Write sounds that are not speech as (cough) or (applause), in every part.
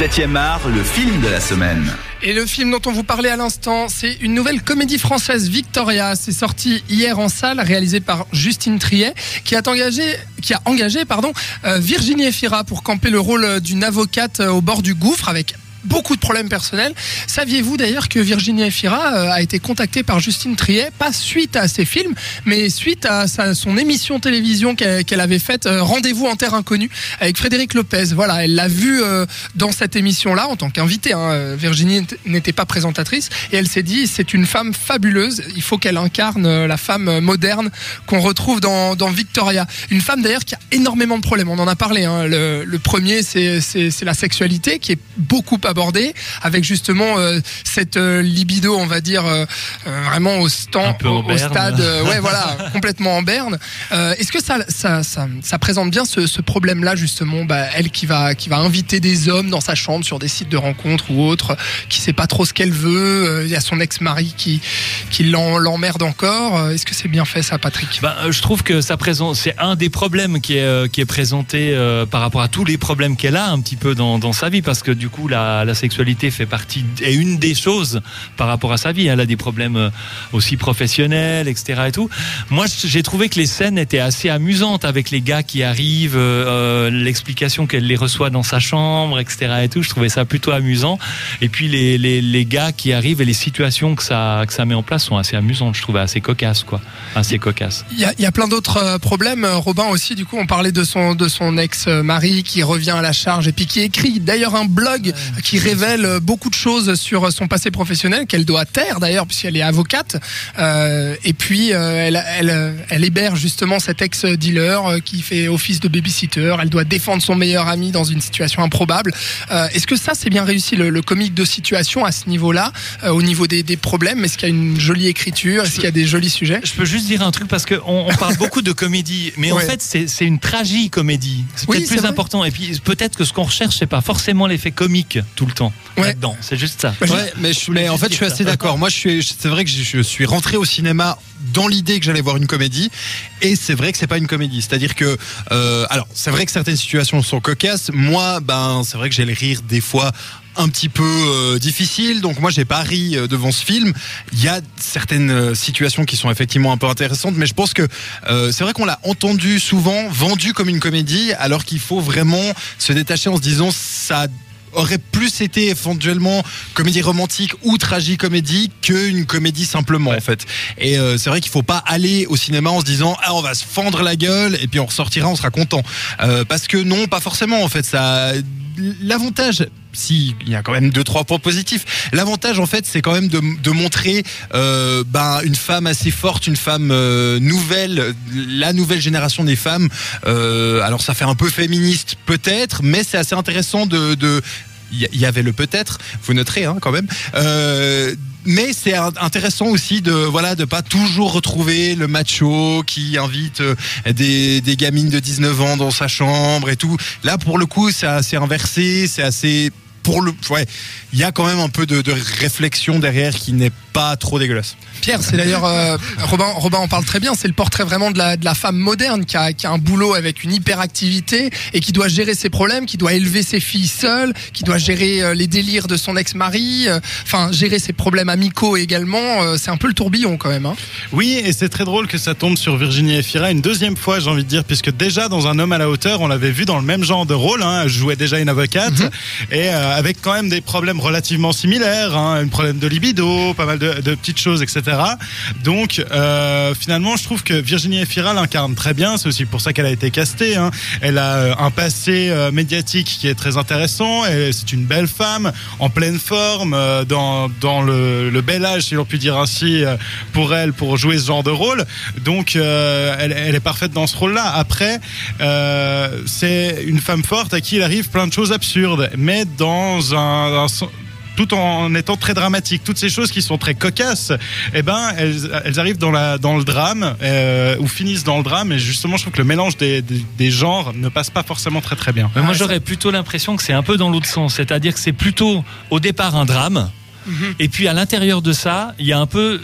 7e art, le film de la semaine. Et le film dont on vous parlait à l'instant, c'est une nouvelle comédie française Victoria. C'est sorti hier en salle, réalisé par Justine Triet, qui a engagé, qui a engagé pardon, euh, Virginie Efira pour camper le rôle d'une avocate euh, au bord du gouffre avec beaucoup de problèmes personnels. Saviez-vous d'ailleurs que Virginie Efira euh, a été contactée par Justine Triet, pas suite à ses films, mais suite à son émission télévision qu'elle avait faite, euh, Rendez-vous en Terre Inconnue, avec Frédéric Lopez. Voilà, elle l'a vu euh, dans cette émission-là en tant qu'invitée. Hein. Virginie n'était pas présentatrice et elle s'est dit c'est une femme fabuleuse. Il faut qu'elle incarne la femme moderne qu'on retrouve dans, dans, Victoria. Une femme d'ailleurs qui a énormément de problèmes. On en a parlé. Hein. Le, le, premier, c'est la sexualité qui est beaucoup abordé avec justement euh, cette euh, libido, on va dire euh, vraiment au, stand, au, stade, ouais voilà, (laughs) complètement en berne. Est-ce que ça, ça, ça, ça, présente bien ce, ce problème-là justement, bah, elle qui va qui va inviter des hommes dans sa chambre sur des sites de rencontres ou autres, qui sait pas trop ce qu'elle veut. Il y a son ex-mari qui qui l'emmerde encore. Est-ce que c'est bien fait ça, Patrick? Bah, je trouve que ça présente, c'est un des problèmes qui est qui est présenté par rapport à tous les problèmes qu'elle a un petit peu dans, dans sa vie, parce que du coup la la, sexualité fait partie est une des choses par rapport à sa vie. Elle a des problèmes euh, aussi professionnels, etc. Et tout. Moi, j'ai trouvé que les scènes étaient assez amusantes avec les gars qui arrivent, euh, euh, l'explication qu'elle les reçoit dans sa chambre, etc. Et tout. Je trouvais ça plutôt amusant. Et puis les, les, les gars qui arrivent et les situations que ça que ça met en place sont assez amusantes. Je trouvais assez cocasses, quoi. Assez cocasses. Il y a, y a plein d'autres problèmes. Robin aussi. Du coup, on parlait de son de son ex-mari qui revient à la charge et puis qui écrit d'ailleurs un blog qui révèle euh, beaucoup de choses sur son passé professionnel qu'elle doit taire d'ailleurs puisqu'elle est avocate. Euh, et puis euh, elle, elle, elle, héberge justement cet ex-dealer euh, qui fait office de babysitter. Elle doit défendre son meilleur ami dans une situation improbable. Euh, Est-ce que ça c'est bien réussi le, le, comique de situation à ce niveau-là, au niveau des, des problèmes? Est-ce qu'il y a une jolie écriture? Est-ce qu'il y a des jolis sujets? Je peux juste dire un truc parce qu'on on parle (laughs) beaucoup de comédie, mais ouais. en fait c'est une tragicomédie. C'est peut-être plus important. Et puis peut-être que ce qu'on recherche c'est pas forcément l'effet comique tout le temps ouais. là-dedans. C'est juste ça. Ouais, mais, je, mais en fait, je suis assez d'accord. Moi, je suis, c'est vrai que je suis rentré au cinéma dans l'idée que j'allais voir une comédie, et c'est vrai que c'est pas une comédie. C'est-à-dire que, euh, alors, c'est vrai que certaines situations sont cocasses. Moi, ben, c'est vrai que j'ai le rire des fois un petit peu euh, difficile. Donc moi j'ai pas ri euh, devant ce film. Il y a certaines euh, situations qui sont effectivement un peu intéressantes, mais je pense que euh, c'est vrai qu'on l'a entendu souvent vendu comme une comédie, alors qu'il faut vraiment se détacher en se disant ça aurait plus été éventuellement comédie romantique ou tragicomédie qu'une comédie simplement ouais. en fait. Et euh, c'est vrai qu'il faut pas aller au cinéma en se disant ah on va se fendre la gueule et puis on ressortira, on sera content. Euh, parce que non, pas forcément en fait. Ça, l'avantage si il y a quand même deux trois points positifs. L'avantage en fait, c'est quand même de, montrer euh, ben, une femme assez forte, une femme euh, nouvelle, la nouvelle génération des femmes. Euh, alors ça fait un peu féministe peut-être, mais c'est assez intéressant de, il y avait le peut-être, vous noterez hein, quand même. Mais c'est intéressant aussi de voilà de pas toujours retrouver le macho qui invite des, des gamines de 19 ans dans sa chambre et tout. Là pour le coup c'est assez inversé, c'est assez pour le ouais, il y a quand même un peu de, réflexion derrière qui n'est pas trop dégueulasse. Pierre, c'est d'ailleurs euh, Robin, Robin en parle très bien. C'est le portrait vraiment de la, de la femme moderne qui a, qui a un boulot avec une hyperactivité et qui doit gérer ses problèmes, qui doit élever ses filles seule, qui doit gérer euh, les délires de son ex-mari, euh, enfin gérer ses problèmes amicaux également. Euh, c'est un peu le tourbillon quand même. Hein. Oui, et c'est très drôle que ça tombe sur Virginie Efira une deuxième fois, j'ai envie de dire, puisque déjà dans Un homme à la hauteur, on l'avait vu dans le même genre de rôle. Hein, elle jouait déjà une avocate mm -hmm. et avec quand même des problèmes relativement similaires, hein, un problème de libido, pas mal de, petites choses, etc. Donc euh, finalement, je trouve que Virginie Efira l'incarne très bien. C'est aussi pour ça qu'elle a été castée. Hein. Elle a un passé euh, médiatique qui est très intéressant. C'est une belle femme en pleine forme, euh, dans, le, bel âge, si l'on peut dire ainsi, euh, pour elle, pour jouer ce genre de rôle. Donc euh, elle, elle, est parfaite dans ce rôle-là. Après, c'est une femme forte à qui il arrive plein de choses absurdes, mais dans un, un tout en étant très dramatique. Toutes ces choses qui sont très cocasses, eh ben, elles, elles arrivent dans, la, dans le drame euh, ou finissent dans le drame. Et justement, je trouve que le mélange des, des, des genres ne passe pas forcément très très bien. Mais moi, j'aurais plutôt l'impression que c'est un peu dans l'autre sens, c'est-à-dire que c'est plutôt au départ un drame Et puis à l'intérieur de ça, il y a un peu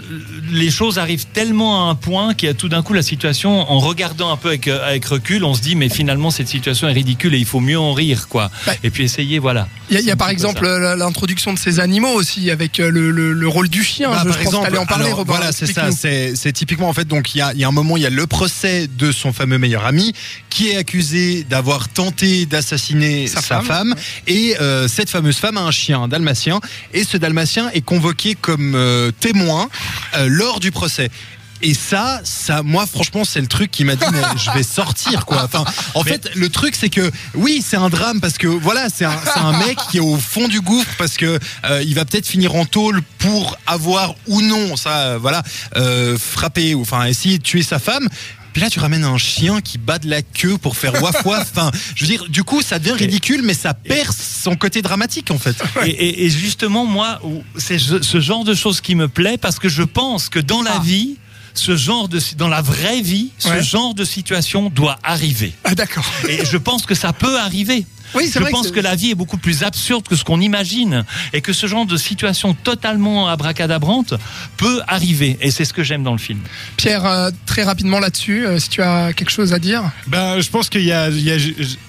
les choses arrivent tellement à un point qu'il y a tout d'un coup la situation en regardant un peu avec, euh, avec recul, on se dit mais finalement cette situation est ridicule et il faut mieux en rire quoi. Ouais. Et puis essayer voilà. Il y a, y par exemple euh, l'introduction de ces animaux aussi avec euh, le, le, le rôle du chien. Bah, je par pense exemple, t'allais en parler, alors, Robin. voilà, c'est ça. C'est typiquement en fait. Donc il y a, il y a un moment, il y a le procès de son fameux meilleur ami qui est accusé d'avoir tenté d'assassiner Sa sa, femme, femme. Et euh, cette fameuse femme a un chien, un dalmatien, et ce dalmatien est convoqué comme euh, témoin euh, lors du procès. Et ça, ça, moi, franchement, c'est le truc qui m'a dit, mais je vais sortir, quoi. Enfin, en fait, le truc, c'est que, oui, c'est un drame parce que, voilà, c'est un, mec qui est au fond du gouffre parce que euh, il va peut-être finir en tôle pour avoir ou non, ça, voilà, euh, frapper ou, enfin, essayer de tuer sa femme. Puis là, tu ramènes un chien qui bat de la queue pour faire waf waf. (laughs) Enfin, je veux dire, du coup, ça devient ridicule, mais ça perd son côté dramatique, en fait. Et, et- et justement, moi, c'est ce genre de choses qui me plaît parce que je pense que dans la Ah. vie, ce genre de, dans la vraie vie, Ouais. ce genre de situation doit arriver. Ah, d'accord. Et je pense que ça peut arriver. Oui, Je vrai pense que, que, la vie est beaucoup plus absurde que ce qu'on imagine et que ce genre de situation totalement abracadabrante peut arriver. Et c'est ce que j'aime dans le film. Pierre, euh, très rapidement là-dessus, euh, si tu as quelque chose à dire. Ben, je pense qu'il y a, il y a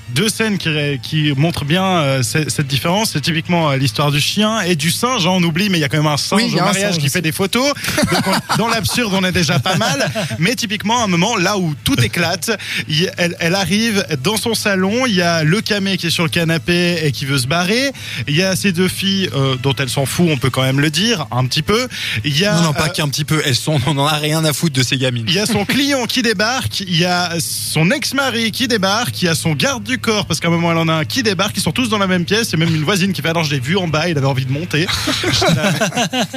deux scènes qui, qui montrent bien euh, cette, cette différence. C'est typiquement euh, l'histoire du chien et du singe. hein, on oublie, mais il y a quand même un singe Oui, au mariage singe qui aussi. fait des photos. Donc, on- dans l'absurde, on est déjà pas mal. Mais typiquement, à un moment là où tout éclate, il- elle, elle arrive dans son salon. Il y a le camé qui est sur le canapé et qui veut se barrer. Il y a ces deux filles euh, dont elle s'en fout, on peut quand même le dire, un petit peu. Il y a Non, non, pas euh, qu'un petit peu. Elles sont, on en a rien à foutre de ces gamines. il y a son client qui débarque, il y a son ex-mari qui débarque, il y a son garde du corps, parce qu'à un moment elle en a un qui débarque, ils sont tous dans la même pièce, et même une voisine qui fait alors je l'ai vu en bas, il avait envie de monter.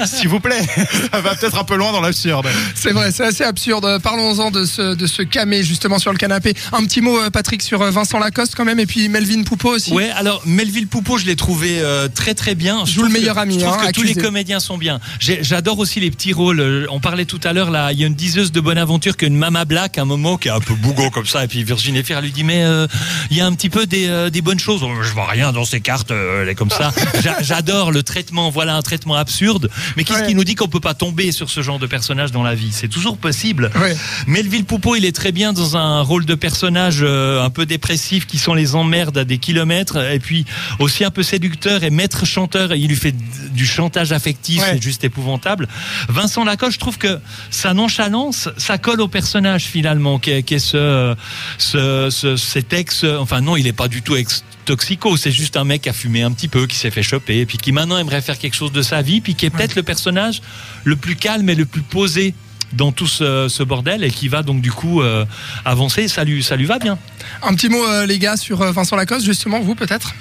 S'il vous plaît, (laughs) ça va peut-être un peu loin dans l'absurde. C'est vrai, c'est assez absurde. Parlons-en de ce, de ce camé justement sur le canapé. Un petit mot, euh, Patrick, sur euh, Vincent Lacoste quand même, et puis Melvin Poupeau aussi. Ouais, alors Melville Poupeau, je l'ai trouvé euh, très très bien. Je Joue le trouve que- meilleur ami, Je trouve hein, que tous les accusé. comédiens sont bien. J'adore aussi les petits rôles. Euh, On parlait tout à l'heure là, il y a une diseuse de bonne aventure qui est une Mama Black, à un moment qui est un peu bougon comme ça, et puis Virginie Fierre lui dit mais euh, il y a un petit peu des, euh, des bonnes choses. Je vois rien dans ces cartes, euh, elle est comme ça. (laughs) J'a- J'adore le traitement. Voilà un traitement absurde. Mais qu'est-ce Ouais. qui nous dit qu'on peut pas tomber sur ce genre de personnage dans la vie? C'est toujours possible. Ouais. Melville Poupeau, il est très bien dans un rôle de personnage euh, un peu dépressif qui sont les emmerdes à des kilomètres et puis aussi un peu séducteur et maître chanteur. Il lui fait du chantage affectif, Ouais. c'est juste épouvantable. Vincent Lacoste, je trouve que sa nonchalance, ça colle au personnage finalement, qui est, qui est ce, ce, ce- cet ex. Enfin non, il est pas du tout ex toxico, c'est juste un mec qui a fumé un petit peu, qui s'est fait choper, et puis qui maintenant aimerait faire quelque chose de sa vie, puis qui est peut-être le personnage le plus calme et le plus posé dans tout ce, ce bordel et qui va donc du coup euh, avancer. Ça lui, ça lui va bien. Un petit mot, euh, les gars, sur euh, Vincent Lacoste, justement, vous peut-être?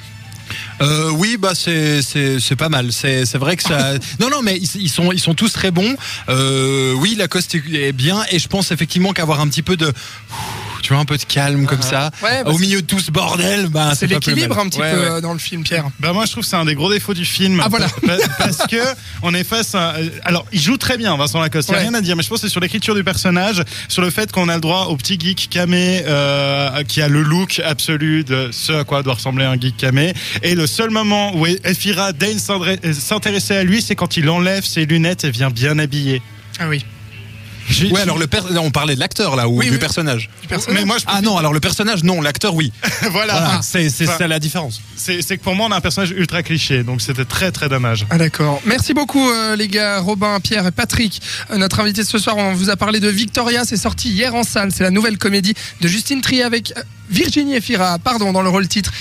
Euh, oui, bah c'est c'est c'est pas mal. C'est c'est vrai que ça. (laughs) non non, mais ils, ils sont ils sont tous très bons. Euh, oui, Lacoste est bien et je pense effectivement qu'avoir un petit peu de tu vois un peu de calme comme ça Ouais, bah, au milieu de tout ce bordel, bah C'est l'équilibre un petit Ouais, peu ouais. euh, dans le film, Pierre. Ben moi je trouve que c'est un des gros défauts du film. Ah, voilà. Pa- Parce que on est face à. Alors il joue très bien Vincent Lacoste, il n'y a rien à dire, mais je pense que c'est sur l'écriture du personnage, sur le fait qu'on a le droit au petit geek camé euh, qui a le look absolu de ce à quoi doit ressembler un geek camé. Et le seul moment où Elfira daigne s'indré- s'intéresser à lui, c'est quand il enlève ses lunettes et vient bien habillé. Ah oui. J'ai- Ouais, alors le per- on parlait de l'acteur là ou Oui, du oui. personnage. Du personnage. Mais moi je Ah non, alors le personnage non, l'acteur oui. (laughs) voilà. Voilà, c'est c'est Enfin, ça la différence. C'est c'est que pour moi on a un personnage ultra cliché, donc c'était très très dommage. Ah d'accord. Merci beaucoup euh, les gars, Robin, Pierre et Patrick. Euh, notre invité ce soir, on vous a parlé de Victoria, c'est sorti hier en salle. C'est la nouvelle comédie de Justine Trier avec euh, Virginie Efira, pardon, dans le rôle titre.